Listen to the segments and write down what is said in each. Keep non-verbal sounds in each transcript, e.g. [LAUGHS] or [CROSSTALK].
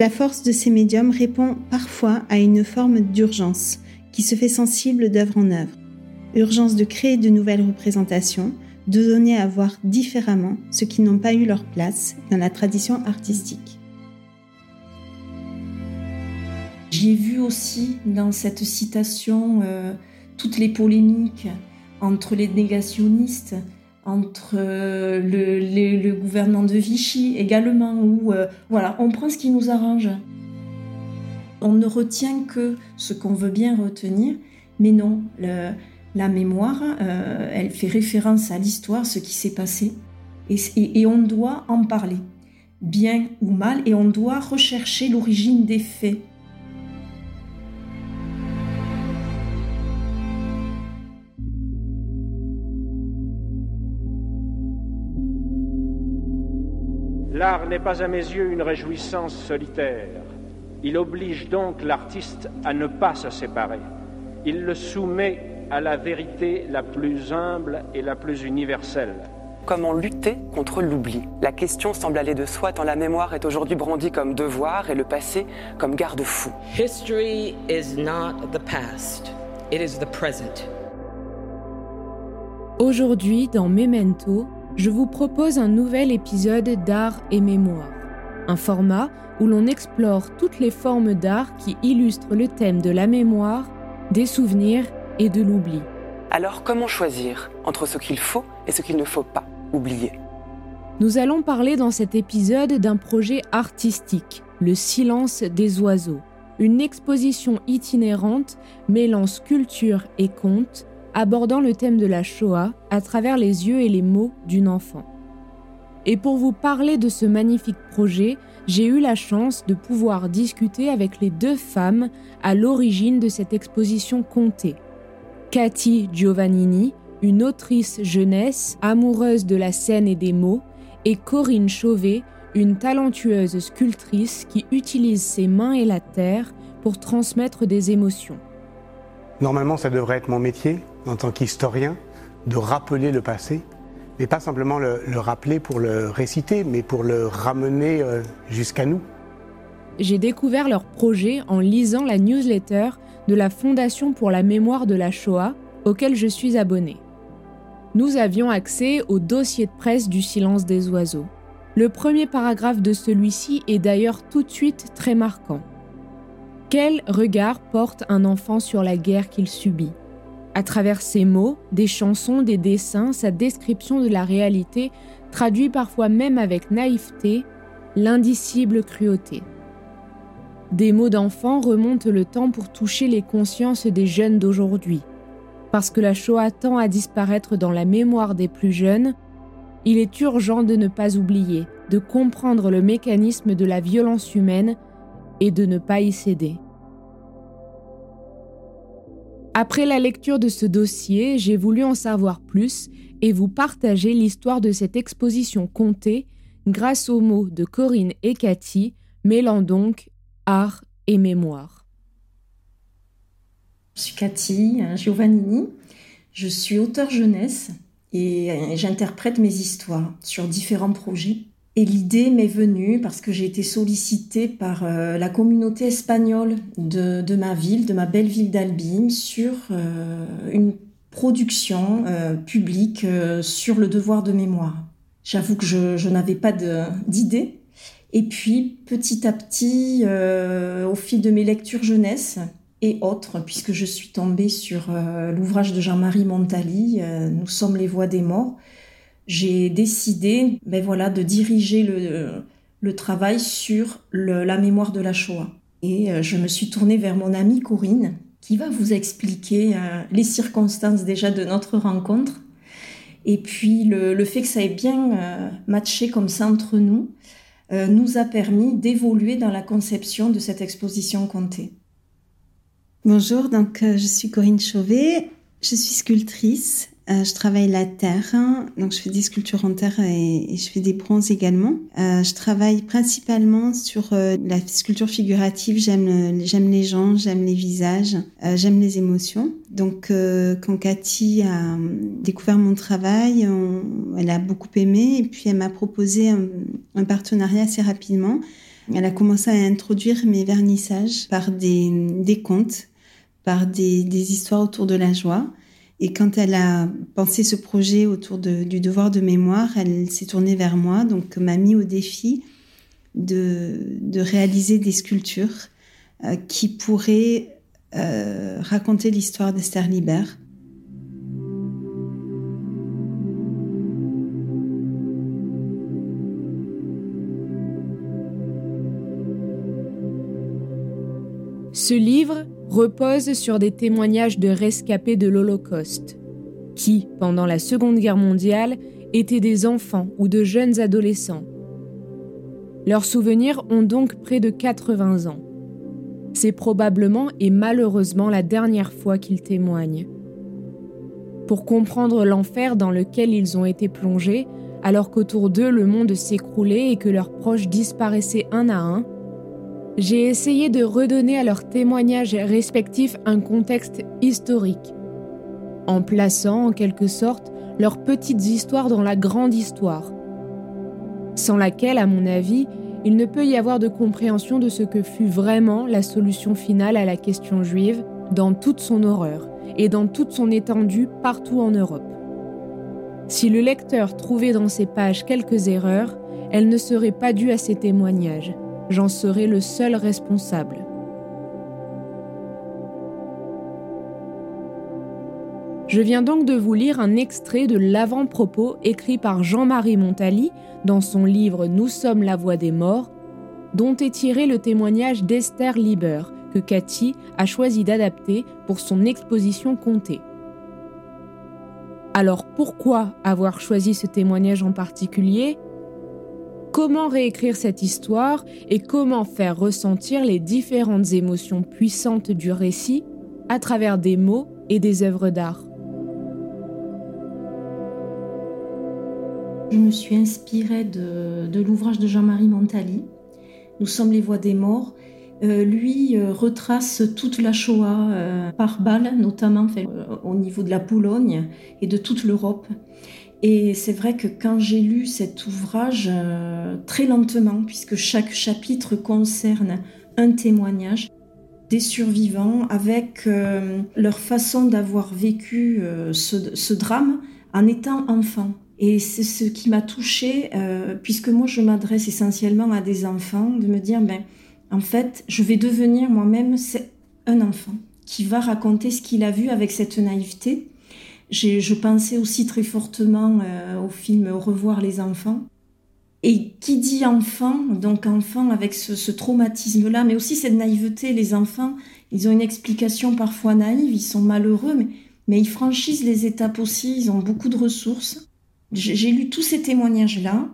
La force de ces médiums répond parfois à une forme d'urgence qui se fait sensible d'œuvre en œuvre. Urgence de créer de nouvelles représentations, de donner à voir différemment ceux qui n'ont pas eu leur place dans la tradition artistique. J'ai vu aussi dans cette citation euh, toutes les polémiques entre les négationnistes, entre euh, le, gouvernement de Vichy également, où euh, voilà, on prend ce qui nous arrange on ne retient que ce qu'on veut bien retenir, mais non, la mémoire, euh, elle fait référence à l'histoire, ce qui s'est passé, et, on doit en parler, bien ou mal, et on doit rechercher l'origine des faits. L'art n'est pas à mes yeux une réjouissance solitaire. Il oblige donc l'artiste à ne pas se séparer. Il le soumet à la vérité la plus humble et la plus universelle. Comment lutter contre l'oubli? La question semble aller de soi tant la mémoire est aujourd'hui brandie comme devoir et le passé comme garde-fou. History is not the past, it is the present. Aujourd'hui, dans Memento, je vous propose un nouvel épisode d'Art et Mémoire. Un format où l'on explore toutes les formes d'art qui illustrent le thème de la mémoire, des souvenirs et de l'oubli. Alors comment choisir entre ce qu'il faut et ce qu'il ne faut pas oublier? Nous allons parler dans cet épisode d'un projet artistique, Le silence des oiseaux, une exposition itinérante mêlant sculpture et conte, abordant le thème de la Shoah à travers les yeux et les mots d'une enfant. Et pour vous parler de ce magnifique projet, j'ai eu la chance de pouvoir discuter avec les deux femmes à l'origine de cette exposition comptée. Cathy Giovannini, une autrice jeunesse amoureuse de la scène et des mots, et Corinne Chauvet, une talentueuse sculptrice qui utilise ses mains et la terre pour transmettre des émotions. Normalement, ça devrait être mon métier en tant qu'historien, de rappeler le passé, mais pas simplement le, rappeler pour le réciter, mais pour le ramener euh, jusqu'à nous. J'ai découvert leur projet en lisant la newsletter de la Fondation pour la mémoire de la Shoah, auquel je suis abonné. Nous avions accès au dossier de presse du silence des oiseaux. Le premier paragraphe de celui-ci est d'ailleurs tout de suite très marquant. Quel regard porte un enfant sur la guerre qu'il subit? À travers ses mots, des chansons, des dessins, sa description de la réalité traduit parfois même avec naïveté l'indicible cruauté. Des mots d'enfants remontent le temps pour toucher les consciences des jeunes d'aujourd'hui. Parce que la Shoah tend à disparaître dans la mémoire des plus jeunes, il est urgent de ne pas oublier, de comprendre le mécanisme de la violence humaine et de ne pas y céder. Après la lecture de ce dossier, j'ai voulu en savoir plus et vous partager l'histoire de cette exposition comptée grâce aux mots de Corinne et Cathy, mêlant donc art et mémoire. Je suis Cathy Giovannini, je suis auteur jeunesse et j'interprète mes histoires sur différents projets. Et l'idée m'est venue parce que j'ai été sollicitée par euh, la communauté espagnole de, ma ville, de ma belle ville d'Albim, sur euh, une production euh, publique sur le devoir de mémoire. J'avoue que je, n'avais pas d'idée. Et puis, petit à petit, au fil de mes lectures jeunesse et autres, puisque je suis tombée sur l'ouvrage de Jean-Marie Montali, Nous sommes les voix des morts, j'ai décidé ben voilà, de diriger le, le travail sur la mémoire de la Shoah. Et euh, je me suis tournée vers mon amie Corinne, qui va vous expliquer euh, les circonstances déjà de notre rencontre. Et puis le, le fait que ça ait bien euh, matché comme ça entre nous nous a permis d'évoluer dans la conception de cette exposition comptée. Bonjour, donc je suis Corinne Chauvet, je suis sculptrice euh, je travaille la terre, hein. donc je fais des sculptures en terre et, je fais des bronzes également. Euh, je travaille principalement sur euh, la sculpture figurative. J'aime les gens, j'aime les visages, j'aime les émotions. Donc quand Cathy a découvert mon travail, elle a beaucoup aimé et puis elle m'a proposé un, partenariat assez rapidement. Elle a commencé à introduire mes vernissages par des, contes, par des histoires autour de la joie. Et quand elle a pensé ce projet autour du devoir de mémoire, elle s'est tournée vers moi, donc m'a mis au défi de, réaliser des sculptures euh, qui pourraient euh, raconter l'histoire d'Esther Libert. Ce livre repose sur des témoignages de rescapés de l'Holocauste, qui, pendant la Seconde Guerre mondiale, étaient des enfants ou de jeunes adolescents. Leurs souvenirs ont donc près de 80 ans. C'est probablement et malheureusement la dernière fois qu'ils témoignent. Pour comprendre l'enfer dans lequel ils ont été plongés, alors qu'autour d'eux le monde s'écroulait et que leurs proches disparaissaient un à un, j'ai essayé de redonner à leurs témoignages respectifs un contexte historique, en plaçant en quelque sorte leurs petites histoires dans la grande histoire, sans laquelle, à mon avis, il ne peut y avoir de compréhension de ce que fut vraiment la solution finale à la question juive dans toute son horreur et dans toute son étendue partout en Europe. Si le lecteur trouvait dans ces pages quelques erreurs, elles ne seraient pas dues à ces témoignages, j'en serai le seul responsable. Je viens donc de vous lire un extrait de l'avant-propos écrit par Jean-Marie Montali dans son livre Nous sommes la voix des morts, dont est tiré le témoignage d'Esther Lieber que Cathy a choisi d'adapter pour son exposition comptée. Alors pourquoi avoir choisi ce témoignage en particulier? Comment réécrire cette histoire et comment faire ressentir les différentes émotions puissantes du récit à travers des mots et des œuvres d'art. Je me suis inspirée de, l'ouvrage de Jean-Marie Montali, Nous sommes les voix des morts. Euh, lui euh, retrace toute la Shoah euh, par balle, notamment au niveau de la Pologne et de toute l'Europe. Et c'est vrai que quand j'ai lu cet ouvrage euh, très lentement, puisque chaque chapitre concerne un témoignage des survivants avec euh, leur façon d'avoir vécu euh, ce, drame en étant enfant. Et c'est ce qui m'a touchée, puisque moi je m'adresse essentiellement à des enfants, de me dire, ben, en fait, je vais devenir moi-même un enfant qui va raconter ce qu'il a vu avec cette naïveté je pensais aussi très fortement euh, au film revoir les enfants. Et qui dit enfant, donc enfant avec ce, traumatisme-là, mais aussi cette naïveté, les enfants, ils ont une explication parfois naïve, ils sont malheureux, mais, ils franchissent les étapes aussi, ils ont beaucoup de ressources. J'ai lu tous ces témoignages-là.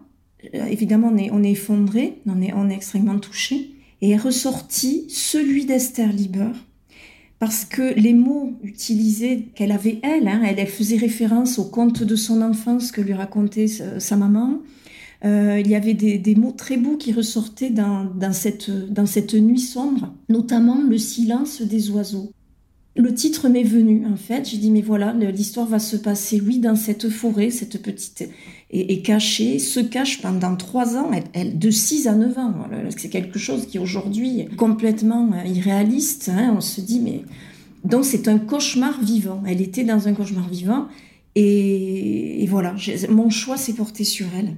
Euh, évidemment, on est, on est effondré, on est, on est extrêmement touché. Et est ressorti celui d'Esther Lieber, parce que les mots utilisés qu'elle avait elle, hein, elle, faisait référence au conte de son enfance que lui racontait sa maman. Euh, il y avait des, mots très beaux qui ressortaient dans cette nuit sombre, notamment le silence des oiseaux. Le titre m'est venu en fait, j'ai dit mais voilà, l'histoire va se passer, oui, dans cette forêt, cette petite est, cachée, se cache pendant trois ans, de 6 à 9 ans. C'est quelque chose qui aujourd'hui est complètement euh, irréaliste. Hein. on se dit, mais. Donc c'est un cauchemar vivant. Elle était dans un cauchemar vivant. Et, voilà, mon choix s'est porté sur elle.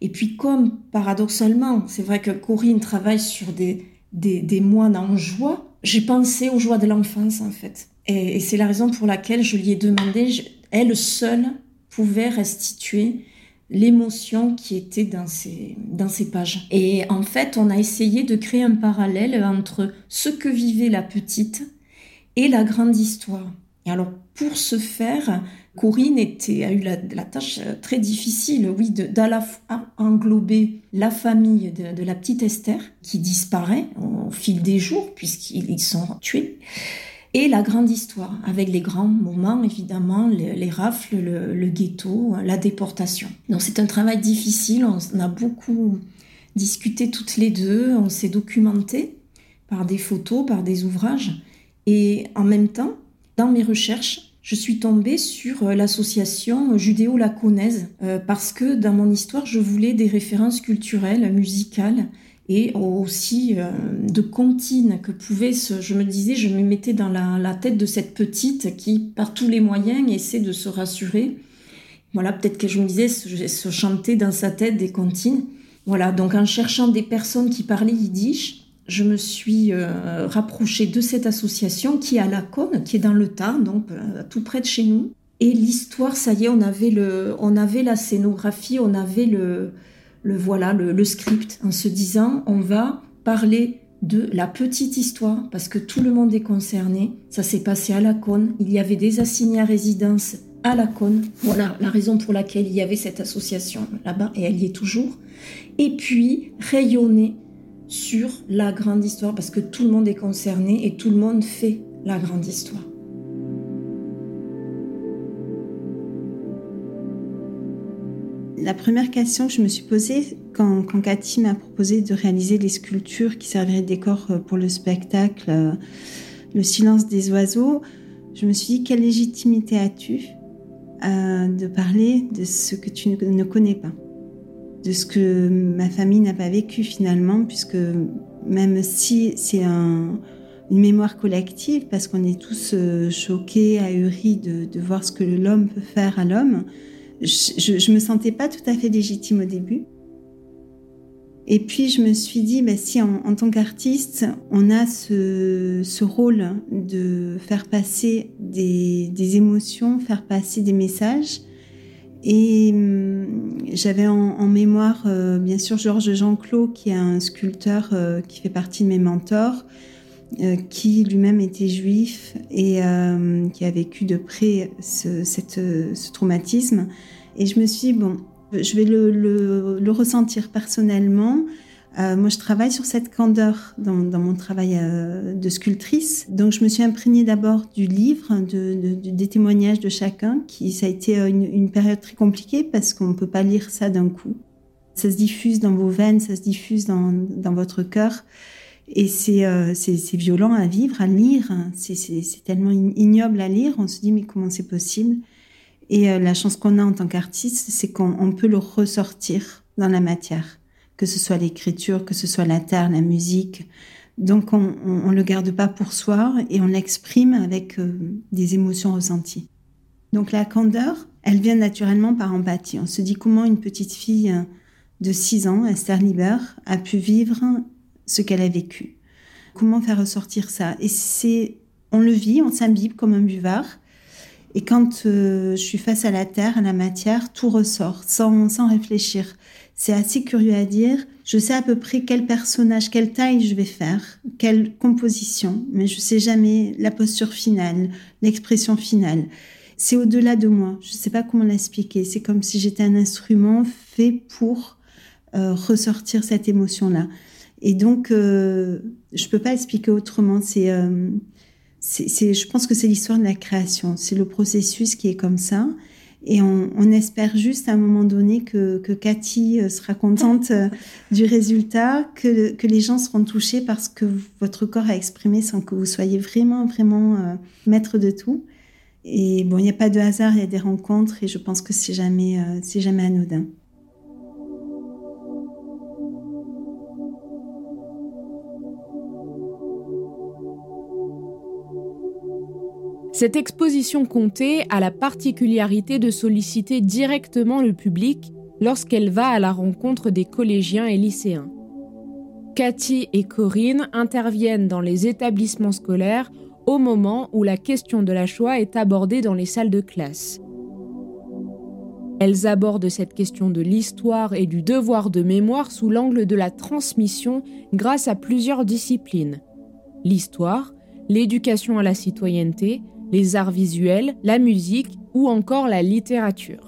Et puis comme paradoxalement, c'est vrai que Corinne travaille sur des, des, moines en joie, j'ai pensé aux joies de l'enfance en fait. Et, c'est la raison pour laquelle je lui ai demandé, elle seule pouvait restituer l'émotion qui était dans ces, dans ces pages. Et en fait, on a essayé de créer un parallèle entre ce que vivait la petite et la grande histoire. Et alors, pour ce faire, Corinne était, a eu la, tâche très difficile, oui, d'englober la famille de, de, la petite Esther, qui disparaît au fil des jours, puisqu'ils sont tués, et la grande histoire, avec les grands moments, évidemment, les, rafles, le, ghetto, la déportation. Donc c'est un travail difficile, on a beaucoup discuté toutes les deux, on s'est documenté par des photos, par des ouvrages, et en même temps, dans mes recherches, je suis tombée sur euh, l'association judéo-laconaise euh, parce que dans mon histoire, je voulais des références culturelles, musicales et aussi euh, de comptines que pouvait se, je me disais, je me mettais dans la, tête de cette petite qui, par tous les moyens, essaie de se rassurer. Voilà, peut-être que je me disais, se, chanter dans sa tête des comptines. Voilà, donc en cherchant des personnes qui parlaient yiddish, je me suis euh, rapprochée de cette association qui est à Laconne, qui est dans le Tarn, donc euh, tout près de chez nous. Et l'histoire, ça y est, on avait, le, on avait la scénographie, on avait le, le voilà, le, script, en se disant on va parler de la petite histoire, parce que tout le monde est concerné. Ça s'est passé à la Cône. Il y avait des assignés à résidence à la Cône. Voilà la raison pour laquelle il y avait cette association là-bas, et elle y est toujours. Et puis, rayonner sur la grande histoire, parce que tout le monde est concerné et tout le monde fait la grande histoire. La première question que je me suis posée quand, Cathy m'a proposé de réaliser les sculptures qui serviraient de décor euh, pour le spectacle euh, Le silence des oiseaux, je me suis dit quelle légitimité as-tu euh, de parler de ce que tu ne connais pas, de ce que ma famille n'a pas vécu finalement, puisque même si c'est une mémoire collective, parce qu'on est tous choqués, ahuris de, de voir ce que l'homme peut faire à l'homme, je, ne me sentais pas tout à fait légitime au début. Et puis je me suis dit, bah, si en, tant qu'artiste, on a ce, rôle de faire passer des, émotions, faire passer des messages. Et hum, j'avais en, mémoire, euh, bien sûr, Georges Jean-Claude, qui est un sculpteur euh, qui fait partie de mes mentors, euh, qui lui-même était juif et qui a vécu de près ce, traumatisme. Et je me suis dit, bon, je vais le, ressentir personnellement. Euh, moi, je travaille sur cette candeur dans, dans mon travail euh, de sculptrice. Donc, je me suis imprégnée d'abord du livre, de, de, des témoignages de chacun, qui ça a été une, une période très compliquée parce qu'on ne peut pas lire ça d'un coup. Ça se diffuse dans vos veines, ça se diffuse dans, dans votre cœur. Et c'est euh, violent à vivre, à lire. C'est tellement ignoble à lire. On se dit, mais comment c'est possible? Et euh, la chance qu'on a en tant qu'artiste, c'est qu'on peut le ressortir dans la matière, que ce soit l'écriture, que ce soit la terre, la musique. Donc on ne le garde pas pour soi et on l'exprime avec euh, des émotions ressenties. Donc la candeur, elle vient naturellement par empathie. On se dit comment une petite fille euh, de 6 ans, Esther Liber, a pu vivre ce qu'elle a vécu. Comment faire ressortir ça? Et c'est, on le vit, on s'imbibe comme un buvard. Et quand euh, je suis face à la terre, à la matière, tout ressort sans, sans réfléchir. C'est assez curieux à dire. Je sais à peu près quel personnage, quelle taille je vais faire, quelle composition, mais je sais jamais la posture finale, l'expression finale. C'est au-delà de moi. Je ne sais pas comment l'expliquer. C'est comme si j'étais un instrument fait pour euh, ressortir cette émotion-là. Et donc, euh, je peux pas expliquer autrement. Euh, c'est, je pense que c'est l'histoire de la création. C'est le processus qui est comme ça. Et on, espère juste à un moment donné que, que Cathy euh, sera contente euh, du résultat, que, que, les gens seront touchés parce que votre corps a exprimé sans que vous soyez vraiment, vraiment euh, maître de tout. Et bon, il n'y a pas de hasard, il y a des rencontres et je pense que c'est jamais, c'est jamais anodin. Cette exposition comptée a la particularité de solliciter directement le public lorsqu'elle va à la rencontre des collégiens et lycéens. Cathy et Corinne interviennent dans les établissements scolaires au moment où la question de la Shoah est abordée dans les salles de classe. Elles abordent cette question de l'histoire et du devoir de mémoire sous l'angle de la transmission grâce à plusieurs disciplines. L'histoire, l'éducation à la citoyenneté, les arts visuels, la musique ou encore la littérature.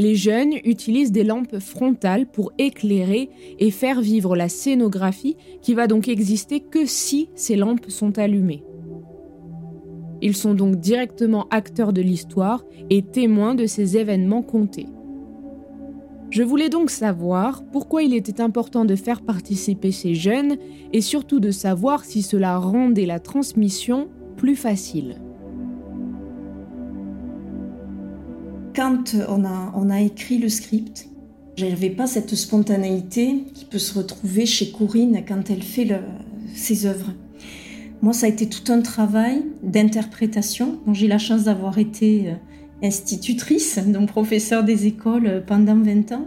Les jeunes utilisent des lampes frontales pour éclairer et faire vivre la scénographie qui va donc exister que si ces lampes sont allumées. Ils sont donc directement acteurs de l'histoire et témoins de ces événements comptés. Je voulais donc savoir pourquoi il était important de faire participer ces jeunes et surtout de savoir si cela rendait la transmission plus facile. Quand on a, écrit le script, j'avais pas cette spontanéité qui peut se retrouver chez Corinne quand elle fait ses œuvres. Moi, ça a été tout un travail d'interprétation. J'ai la chance d'avoir été euh, institutrice, donc professeur des écoles pendant 20 ans,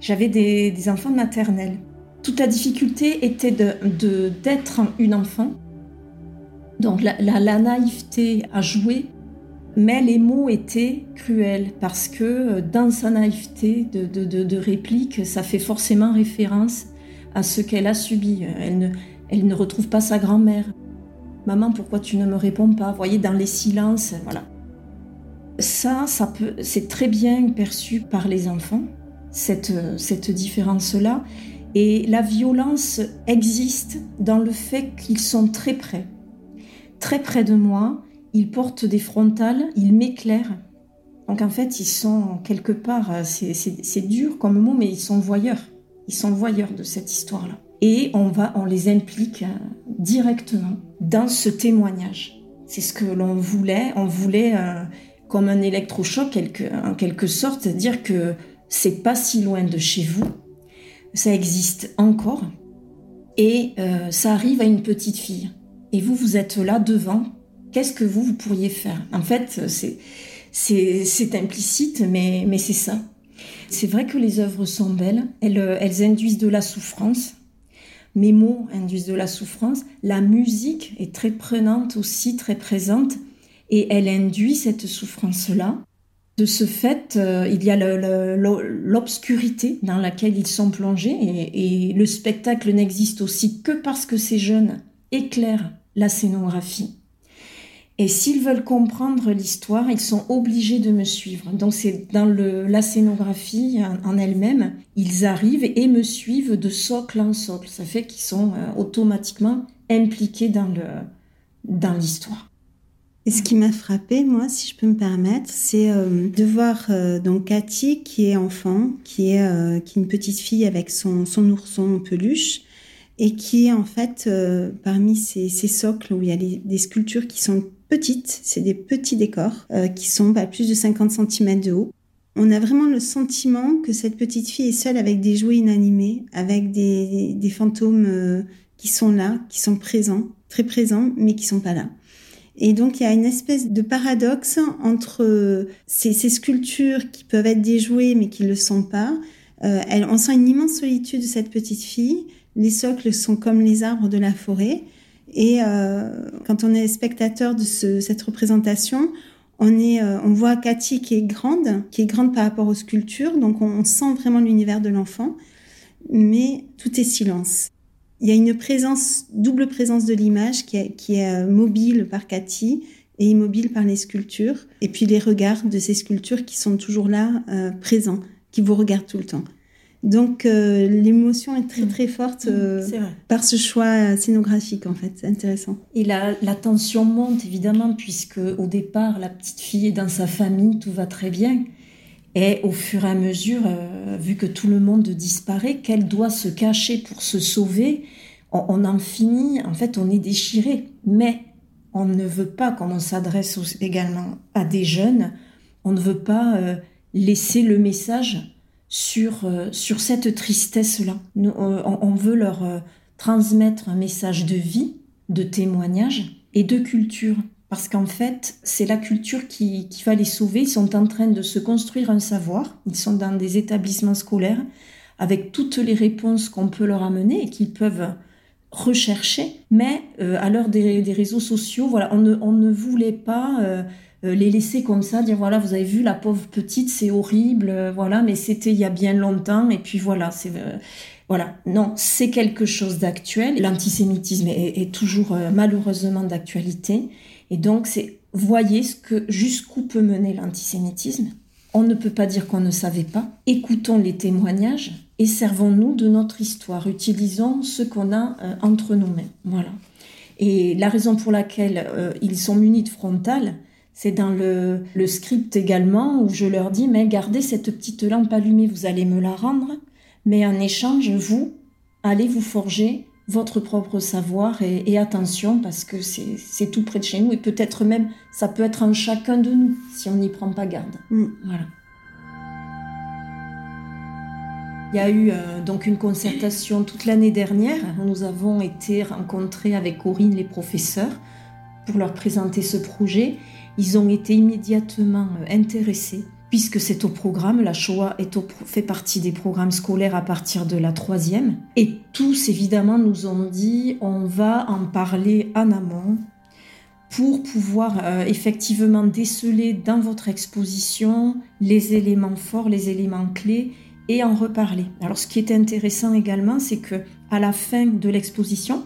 j'avais des, enfants maternels. Toute la difficulté était de, d'être une enfant. Donc la, naïveté à jouer, mais les mots étaient cruels parce que euh, dans sa naïveté de, de, de réplique, ça fait forcément référence à ce qu'elle a subi. Elle ne, elle ne retrouve pas sa grand-mère. Maman, pourquoi tu ne me réponds pas? Vous voyez, dans les silences, voilà. Ça, ça peut, c'est très bien perçu par les enfants, cette, cette différence-là. Et la violence existe dans le fait qu'ils sont très près. Très près de moi, ils portent des frontales, ils m'éclairent. Donc en fait, ils sont quelque part, c'est dur comme mot, mais ils sont voyeurs. Ils sont voyeurs de cette histoire-là. Et on, va, on les implique directement dans ce témoignage. C'est ce que l'on voulait. On voulait euh, comme un électrochoc en quelque sorte, dire que c'est pas si loin de chez vous, ça existe encore, et euh, ça arrive à une petite fille. Et vous, vous êtes là devant, qu'est-ce que vous, vous pourriez faire? En fait, c'est, implicite, mais, c'est ça. C'est vrai que les œuvres sont belles, elles, elles induisent de la souffrance, mes mots induisent de la souffrance, la musique est très prenante aussi, très présente, et elle induit cette souffrance-là. De ce fait, euh, il y a l'obscurité dans laquelle ils sont plongés et, le spectacle n'existe aussi que parce que ces jeunes éclairent la scénographie. Et s'ils veulent comprendre l'histoire, ils sont obligés de me suivre. Donc c'est dans la scénographie en, elle-même, ils arrivent et me suivent de socle en socle. Ça fait qu'ils sont euh, automatiquement impliqués dans l'histoire. Et ce qui m'a frappé, moi, si je peux me permettre, c'est euh, de voir euh, donc Cathy qui est enfant, qui est, euh, une petite fille avec son, son ourson en peluche, et qui est en fait parmi ces, ces, socles où il y a des sculptures qui sont petites, c'est des petits décors qui sont à plus de 50 cm de haut. On a vraiment le sentiment que cette petite fille est seule avec des jouets inanimés, avec des, des fantômes qui sont là, qui sont présents, très présents, mais qui sont pas là. Et donc il y a une espèce de paradoxe entre ces, sculptures qui peuvent être déjouées mais qui ne le sont pas. Euh, on sent une immense solitude de cette petite fille. Les socles sont comme les arbres de la forêt. Et euh, quand on est spectateur de cette représentation, on, est, euh, on voit Cathy qui est grande, qui est grande par rapport aux sculptures, donc on sent vraiment l'univers de l'enfant, mais tout est silence. Il y a une présence, double présence de l'image qui est, qui est euh, mobile par Cathy et immobile par les sculptures. Et puis les regards de ces sculptures qui sont toujours là, euh, présents, qui vous regardent tout le temps. Donc l'émotion est très Mm. très forte Mm, euh, par ce choix scénographique en fait. C'est intéressant. Et la, la tension monte évidemment, puisque au départ, la petite fille est dans sa famille, tout va très bien. Et au fur et à mesure, euh, vu que tout le monde disparaît, qu'elle doit se cacher pour se sauver, on, en finit, en fait, on est déchiré. Mais on ne veut pas, comme on s'adresse également à des jeunes, on ne veut pas euh, laisser le message sur, euh, sur cette tristesse-là. On, veut leur transmettre un message de vie, de témoignage et de culture. Parce qu'en fait, c'est la culture qui, va les sauver. Ils sont en train de se construire un savoir. Ils sont dans des établissements scolaires avec toutes les réponses qu'on peut leur amener et qu'ils peuvent rechercher. Mais euh, à l'heure des, réseaux sociaux, voilà, on ne, voulait pas euh, euh, les laisser comme ça, dire voilà, vous avez vu la pauvre petite, c'est horrible, voilà, mais c'était il y a bien longtemps, et puis voilà, voilà, non, c'est quelque chose d'actuel. L'antisémitisme est, toujours malheureusement d'actualité, et donc c'est voyez ce que jusqu'où peut mener l'antisémitisme. On ne peut pas dire qu'on ne savait pas. Écoutons les témoignages et servons-nous de notre histoire. Utilisons ce qu'on a euh, entre nous-mêmes. Voilà. Et la raison pour laquelle euh, ils sont munis de frontales, c'est dans le, le script également où je leur dis mais gardez cette petite lampe allumée, vous allez me la rendre, mais en échange, vous allez vous forger votre propre savoir et, et attention parce que c'est c'est tout près de chez nous et peut-être même ça peut être en chacun de nous si on n'y prend pas garde. Mm. Voilà. Il y a eu euh, donc une concertation toute l'année dernière. Nous avons été rencontrés avec Corinne les professeurs pour leur présenter ce projet. Ils ont été immédiatement euh, intéressés puisque c'est au programme. La Shoah fait partie des programmes scolaires à partir de la troisième. Et tous, évidemment, nous ont dit on va en parler en amont pour pouvoir euh, effectivement déceler dans votre exposition les éléments forts, les éléments clés et en reparler. Alors ce qui est intéressant également, c'est que à la fin de l'exposition,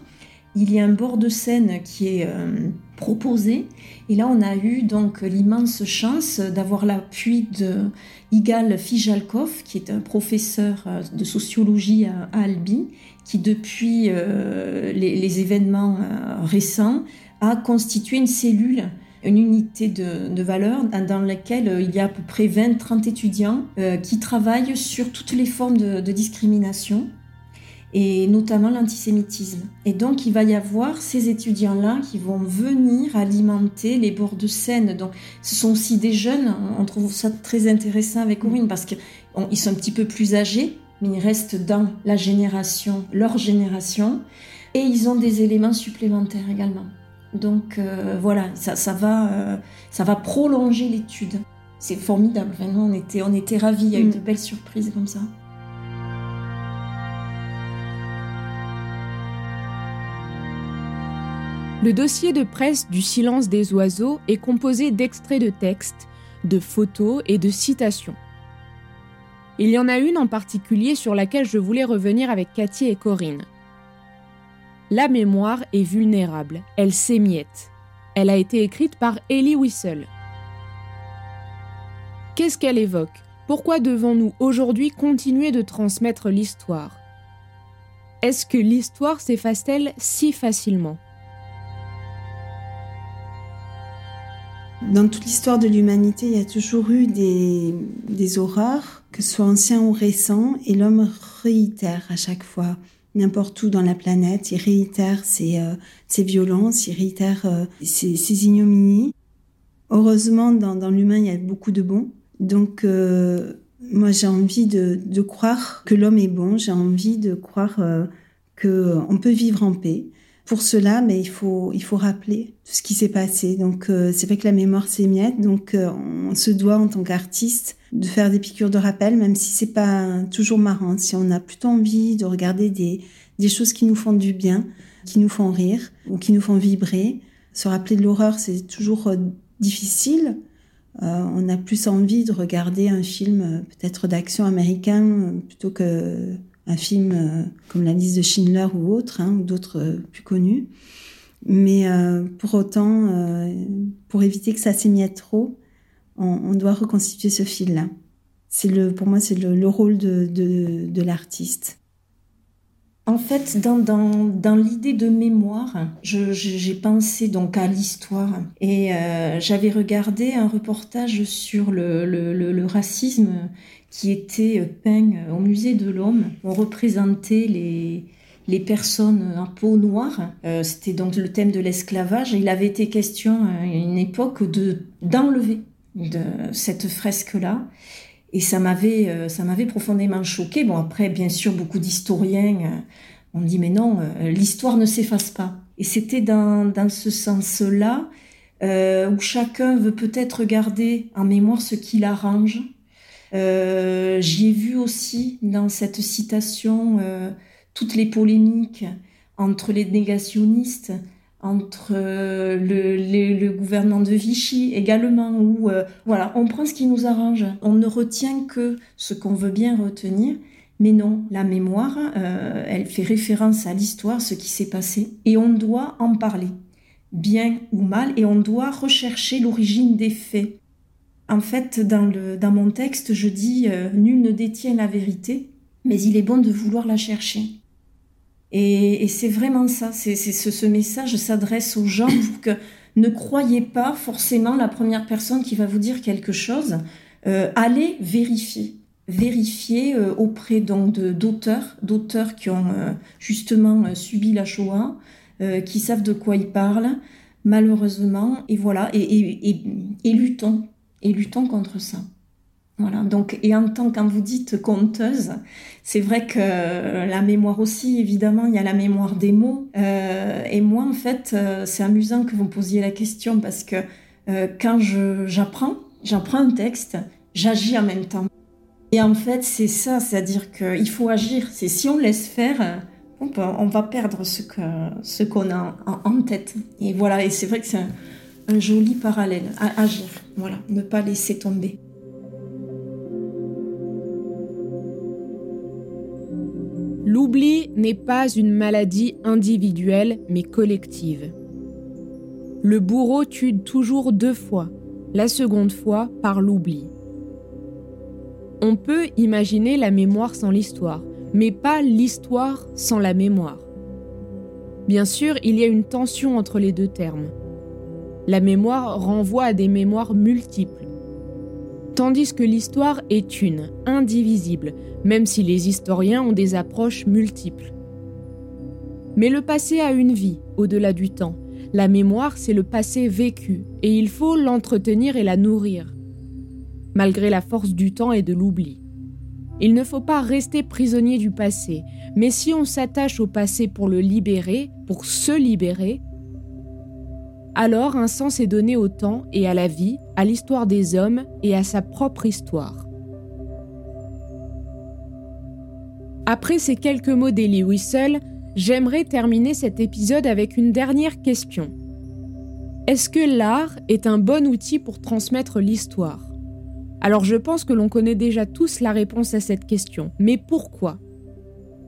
il y a un bord de scène qui est euh, proposé. Et là on a eu donc l'immense chance d'avoir l'appui de Igal Fijalkov qui est un professeur euh, de sociologie à, Albi qui depuis euh, les, événements euh, récents a constitué une cellule une unité de, valeur dans laquelle il y a à peu près 20-30 étudiants qui travaillent sur toutes les formes de discrimination et notamment l'antisémitisme. Et donc il va y avoir ces étudiants-là qui vont venir alimenter les bords de scène. Donc ce sont aussi des jeunes, on trouve ça très intéressant avec Corinne parce qu'ils sont un petit peu plus âgés, mais ils restent dans la génération, leur génération, et ils ont des éléments supplémentaires également. Donc euh, voilà, ça, ça, va, euh, ça va prolonger l'étude. C'est formidable, vraiment, on était, on était ravis, il y a eu Mm. de belles surprises comme ça. Le dossier de presse du silence des oiseaux est composé d'extraits de textes, de photos et de citations. Il y en a une en particulier sur laquelle je voulais revenir avec Cathy et Corinne. La mémoire est vulnérable, elle s'émiette. Elle a été écrite par Ellie Whistle. Qu'est-ce qu'elle évoque? Pourquoi devons-nous aujourd'hui continuer de transmettre l'histoire? Est-ce que l'histoire s'efface-t-elle si facilement? Dans toute l'histoire de l'humanité, il y a toujours eu des, horreurs, que ce soit anciens ou récents, et l'homme réitère à chaque fois, n'importe où dans la planète, il réitère ses, euh, violences, il réitère euh, ses, ignominies. Heureusement, dans, l'humain, il y a beaucoup de bons. Donc, euh, moi, j'ai envie de, de croire que l'homme est bon, j'ai envie de croire qu'on peut vivre en paix. Pour cela, mais il faut il faut rappeler tout ce qui s'est passé. Donc euh, c'est vrai que la mémoire s'émiette, donc euh, on se doit en tant qu'artiste de faire des piqûres de rappel, même si c'est pas toujours marrant. Si on a plutôt envie de regarder des des choses qui nous font du bien, qui nous font rire ou qui nous font vibrer, se rappeler de l'horreur, c'est toujours euh, difficile. On a plus envie de regarder un film peut-être d'action américain plutôt que un film euh, comme La liste de Schindler ou autre, hein, ou d'autres euh, plus connus. Mais euh, pour autant, pour éviter que ça s'émiette trop, on, doit reconstituer ce fil-là. C'est le, pour moi, c'est le, rôle de, l'artiste. En fait, dans, l'idée de mémoire, j'ai pensé donc à l'histoire et j'avais regardé un reportage sur le, racisme qui était peint au musée de l'Homme. On représentait les, les personnes en peau noire. Euh, c'était donc le thème de l'esclavage. Il avait été question à une époque de d'enlever de cette fresque-là. Et ça m'avait, euh, ça m'avait profondément choqué. Bon, après, bien sûr, beaucoup d'historiens euh, ont dit, mais non, l'histoire ne s'efface pas. Et c'était dans, dans ce sens-là où chacun veut peut-être garder en mémoire ce qui l'arrange. J'y ai vu aussi dans cette citation toutes les polémiques entre les négationnistes, entre euh, le, le, gouvernement de Vichy également, où euh, voilà, on prend ce qui nous arrange, on ne retient que ce qu'on veut bien retenir, mais non, la mémoire, euh, elle fait référence à l'histoire, ce qui s'est passé, et on doit en parler, bien ou mal, et on doit rechercher l'origine des faits. En fait, dans, mon texte, je dis Nul ne détient la vérité, mais il est bon de vouloir la chercher. Et, c'est vraiment ça, ce, message s'adresse aux gens pour que ne croyez pas forcément la première personne qui va vous dire quelque chose. Euh, allez vérifier, vérifier euh, auprès d'auteurs, d'auteurs qui ont euh, justement euh, subi la Shoah, qui savent de quoi ils parlent, malheureusement, et voilà, et, et, et luttons, et luttons contre ça. Voilà, donc, et en tant que vous dites conteuse, c'est vrai que la mémoire aussi, évidemment, il y a la mémoire des mots. Euh, et moi, en fait, euh, c'est amusant que vous me posiez la question parce que euh, quand j'apprends, j'apprends un texte, j'agis en même temps. Et en fait, c'est ça, c'est-à-dire qu'il faut agir. C'est si on laisse faire, on, va perdre ce qu'on a en, tête. Et voilà, et c'est vrai que c'est un, joli parallèle à agir. Voilà, ne pas laisser tomber. L'oubli n'est pas une maladie individuelle mais collective. Le bourreau tue toujours deux fois, la seconde fois par l'oubli. On peut imaginer la mémoire sans l'histoire, mais pas l'histoire sans la mémoire. Bien sûr, il y a une tension entre les deux termes. La mémoire renvoie à des mémoires multiples, tandis que l'histoire est une, indivisible, même si les historiens ont des approches multiples. Mais le passé a une vie, au-delà du temps. La mémoire, c'est le passé vécu, et il faut l'entretenir et la nourrir, malgré la force du temps et de l'oubli. Il ne faut pas rester prisonnier du passé, mais si on s'attache au passé pour le libérer, pour se libérer, alors un sens est donné au temps et à la vie, à l'histoire des hommes et à sa propre histoire. Après ces quelques mots d'Elie Whistle, j'aimerais terminer cet épisode avec une dernière question. Est-ce que l'art est un bon outil pour transmettre l'histoire? Alors je pense que l'on connaît déjà tous la réponse à cette question, mais pourquoi?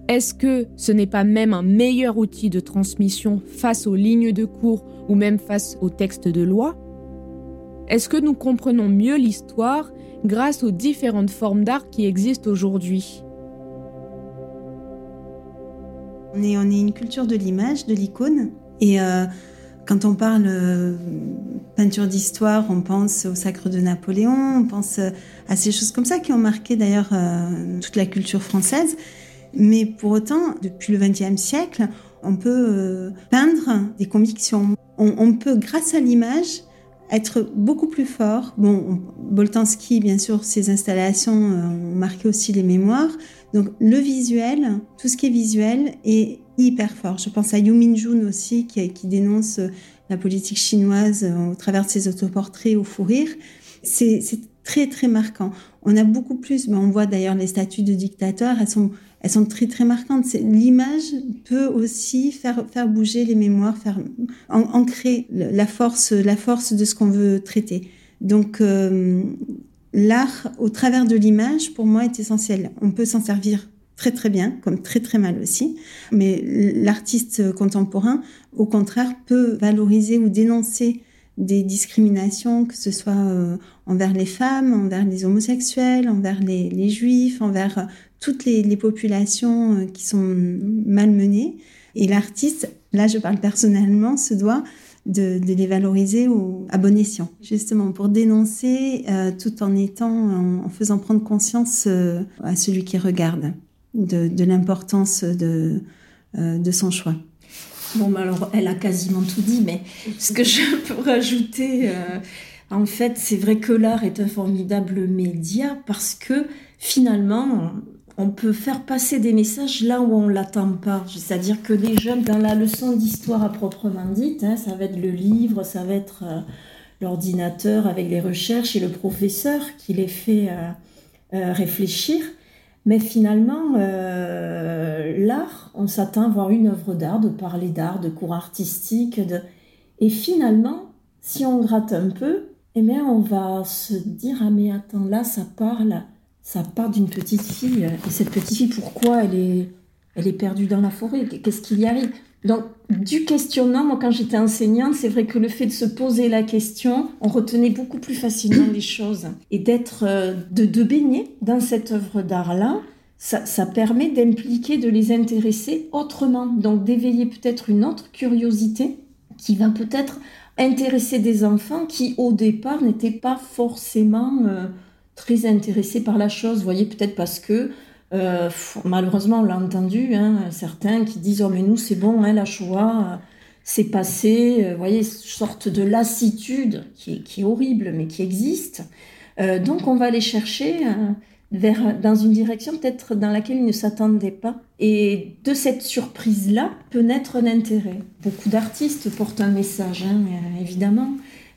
Est-ce que ce n'est pas même un meilleur outil de transmission face aux lignes de cours ou même face aux textes de loi? Est-ce que nous comprenons mieux l'histoire grâce aux différentes formes d'art qui existent aujourd'hui? On est, une culture de l'image, de l'icône. Et euh, quand on parle euh, peinture d'histoire, on pense au sacre de Napoléon, on pense euh, à ces choses comme ça qui ont marqué d'ailleurs toute la culture française. Mais pour autant, depuis le XXe siècle, on peut peindre des convictions on, peut, grâce à l'image, être beaucoup plus fort. Bon, Boltanski, bien sûr, ses installations euh, ont marqué aussi les mémoires. Donc le visuel, tout ce qui est visuel est hyper fort. Je pense à Yu Minjun aussi, qui, dénonce euh, la politique chinoise euh, au travers de ses autoportraits au fou rire. C'est très très marquant. On a beaucoup plus, on voit d'ailleurs les statues de dictateurs, elles sont elles sont très très marquantes. L'image peut aussi faire faire bouger les mémoires, faire ancrer la force la force de ce qu'on veut traiter. Donc euh, l'art au travers de l'image pour moi est essentiel. On peut s'en servir très très bien, comme très très mal aussi. Mais l'artiste contemporain, au contraire, peut valoriser ou dénoncer des discriminations, que ce soit euh, envers les femmes, envers les homosexuels, envers les, juifs, envers toutes les, populations euh, qui sont malmenées. Et l'artiste, là je parle personnellement, se doit de, les valoriser au, à bon escient, justement pour dénoncer euh, tout en étant, en, faisant prendre conscience à celui qui regarde de, l'importance de, son choix. Bon, alors, elle a quasiment tout dit, mais ce que je peux rajouter, euh, en fait, c'est vrai que l'art est un formidable média parce que finalement, on peut faire passer des messages là où on l'attend pas. C'est-à-dire que les jeunes, dans la leçon d'histoire à proprement dite, hein, ça va être le livre, ça va être euh, l'ordinateur avec les recherches et le professeur qui les fait euh, réfléchir. Mais finalement, euh, l'art, on s'attend à voir une œuvre d'art, de parler d'art, de cours artistiques. De... Et finalement, si on gratte un peu, eh bien, on va se dire Ah, mais attends, là, ça parle, ça part d'une petite fille. Et cette petite fille, pourquoi elle est, elle est perdue dans la forêt? Qu'est-ce qu'il y arrive? Donc, du questionnement, moi, quand j'étais enseignante, c'est vrai que le fait de se poser la question, on retenait beaucoup plus facilement les choses. Et d'être, euh, de, de baigner dans cette œuvre d'art-là, ça, ça, permet d'impliquer, de les intéresser autrement. Donc, d'éveiller peut-être une autre curiosité qui va peut-être intéresser des enfants qui, au départ, n'étaient pas forcément euh, très intéressés par la chose. Vous voyez, peut-être parce que euh, malheureusement, on l'a entendu, hein, certains qui disent Oh, mais nous, c'est bon, hein, la Shoah, euh, c'est passé. Vous voyez, sorte de lassitude qui est, horrible, mais qui existe. donc, on va aller chercher dans une direction peut-être dans laquelle ils ne s'attendaient pas. Et de cette surprise-là peut naître un intérêt. Beaucoup d'artistes portent un message, hein, évidemment.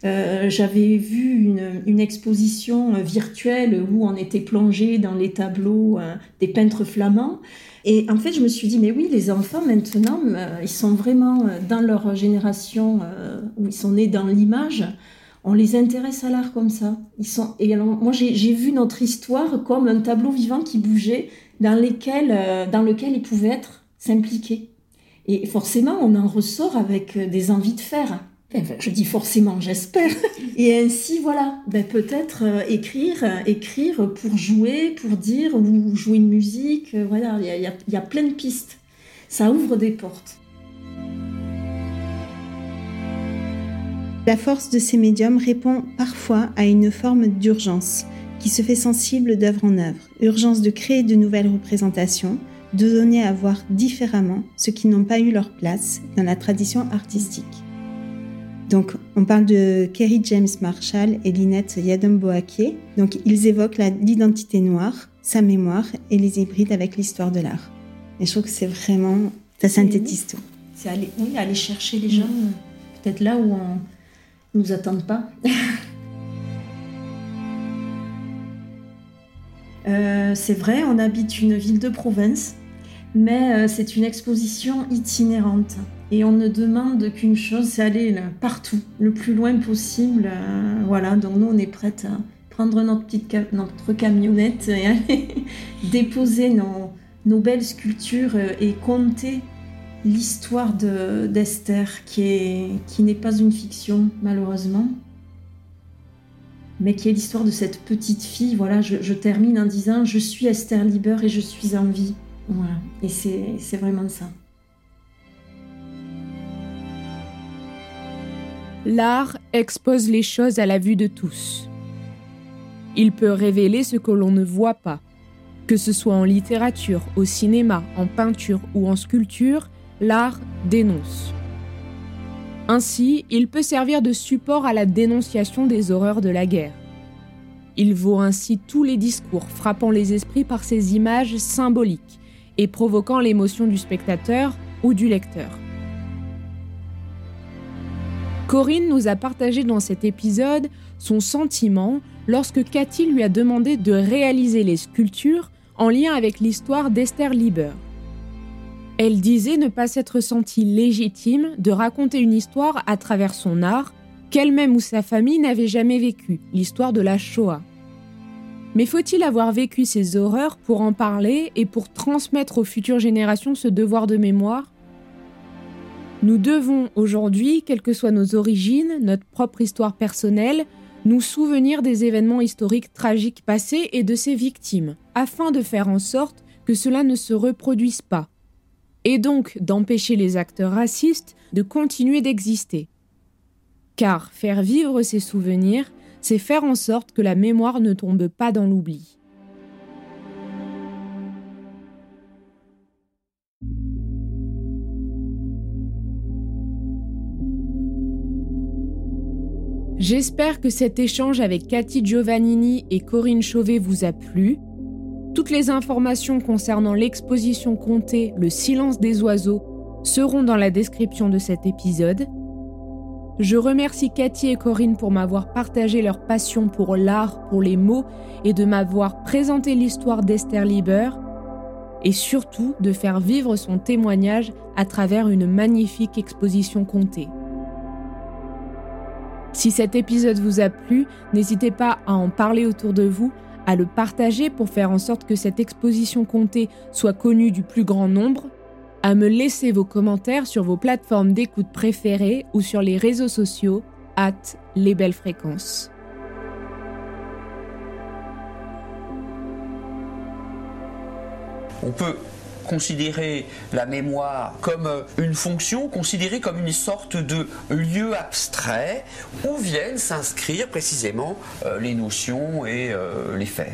Euh, j'avais vu une, exposition virtuelle où on était plongé dans les tableaux euh, des peintres flamands. Et en fait, je me suis dit, mais oui, les enfants maintenant, euh, ils sont vraiment dans leur génération où ils sont nés dans l'image. On les intéresse à l'art comme ça. Ils sont... Et alors, moi, j'ai vu notre histoire comme un tableau vivant qui bougeait, dans, lesquels, dans lequel ils pouvaient être s'impliquer. Et forcément, on en ressort avec des envies de faire je dis forcément, j'espère. [LAUGHS] Et ainsi, voilà, ben, peut-être euh, écrire, euh, écrire pour jouer, pour dire, ou jouer une musique. Euh, voilà, il y, y a plein de pistes. Ça ouvre des portes. La force de ces médiums répond parfois à une forme d'urgence qui se fait sensible d'œuvre en œuvre. Urgence de créer de nouvelles représentations, de donner à voir différemment ceux qui n'ont pas eu leur place dans la tradition artistique. Donc, on parle de Kerry James Marshall et Lynette Yadom-Boaké. Donc, ils évoquent l'identité noire, sa mémoire et les hybrides avec l'histoire de l'art. Et je trouve que c'est vraiment, ça synthétise tout. C'est aller, oui, aller chercher les gens, mm. peut-être là où on nous attendent pas. [LAUGHS] Euh, c'est vrai, on habite une ville de province, mais euh, c'est une exposition itinérante. Et on ne demande qu'une chose, c'est aller partout, le plus loin possible. Euh, voilà, donc nous, on est prête à prendre notre petite notre camionnette et [LAUGHS] aller déposer nos, belles sculptures euh, et compter l'histoire d'Esther, qui qui n'est pas une fiction, malheureusement, mais qui est l'histoire de cette petite fille. Voilà, je, termine en disant Je suis Esther Lieber et je suis en vie. Voilà, et c'est vraiment ça. l'art expose les choses à la vue de tous. Il peut révéler ce que l'on ne voit pas. Que ce soit en littérature, au cinéma, en peinture ou en sculpture, l'art dénonce. Ainsi, il peut servir de support à la dénonciation des horreurs de la guerre. Il vaut ainsi tous les discours frappant les esprits par ces images symboliques et provoquant l'émotion du spectateur ou du lecteur. Corinne nous a partagé dans cet épisode son sentiment lorsque Cathy lui a demandé de réaliser les sculptures en lien avec l'histoire d'Esther Lieber. Elle disait ne pas s'être sentie légitime de raconter une histoire à travers son art qu'elle-même ou sa famille n'avaient jamais vécu, l'histoire de la Shoah. Mais faut-il avoir vécu ces horreurs pour en parler et pour transmettre aux futures générations ce devoir de mémoire? Nous devons aujourd'hui, quelles que soient nos origines, notre propre histoire personnelle, nous souvenir des événements historiques tragiques passés et de ses victimes, afin de faire en sorte que cela ne se reproduise pas, et donc d'empêcher les acteurs racistes de continuer d'exister. Car faire vivre ces souvenirs, c'est faire en sorte que la mémoire ne tombe pas dans l'oubli. J'espère que cet échange avec Cathy Giovannini et Corinne Chauvet vous a plu. Toutes les informations concernant l'exposition comptée Le silence des oiseaux seront dans la description de cet épisode. Je remercie Cathy et Corinne pour m'avoir partagé leur passion pour l'art, pour les mots et de m'avoir présenté l'histoire d'Esther Lieber et surtout de faire vivre son témoignage à travers une magnifique exposition comptée. Si cet épisode vous a plu, n'hésitez pas à en parler autour de vous, à le partager pour faire en sorte que cette exposition comptée soit connue du plus grand nombre, à me laisser vos commentaires sur vos plateformes d'écoute préférées ou sur les réseaux sociaux, at les belles fréquences. On peut considérer la mémoire comme euh, une fonction, considérée comme une sorte de lieu abstrait où viennent s'inscrire précisément euh, les notions et euh, les faits.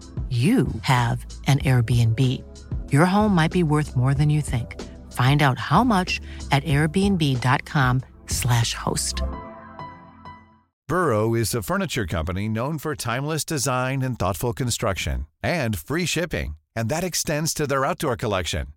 you have an Airbnb. Your home might be worth more than you think. Find out how much at airbnb.com/slash host. Burrow is a furniture company known for timeless design and thoughtful construction and free shipping, and that extends to their outdoor collection.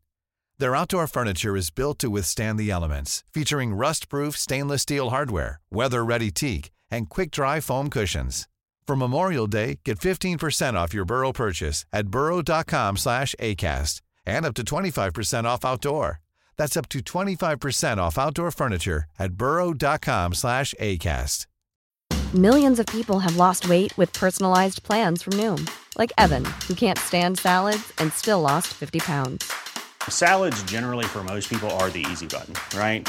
Their outdoor furniture is built to withstand the elements, featuring rust-proof stainless steel hardware, weather-ready teak, and quick-dry foam cushions. For Memorial Day, get 15% off your Burrow purchase at burrow.com slash ACAST and up to 25% off outdoor. That's up to 25% off outdoor furniture at burrow.com slash ACAST. Millions of people have lost weight with personalized plans from Noom, like Evan, who can't stand salads and still lost 50 pounds. Salads generally for most people are the easy button, right?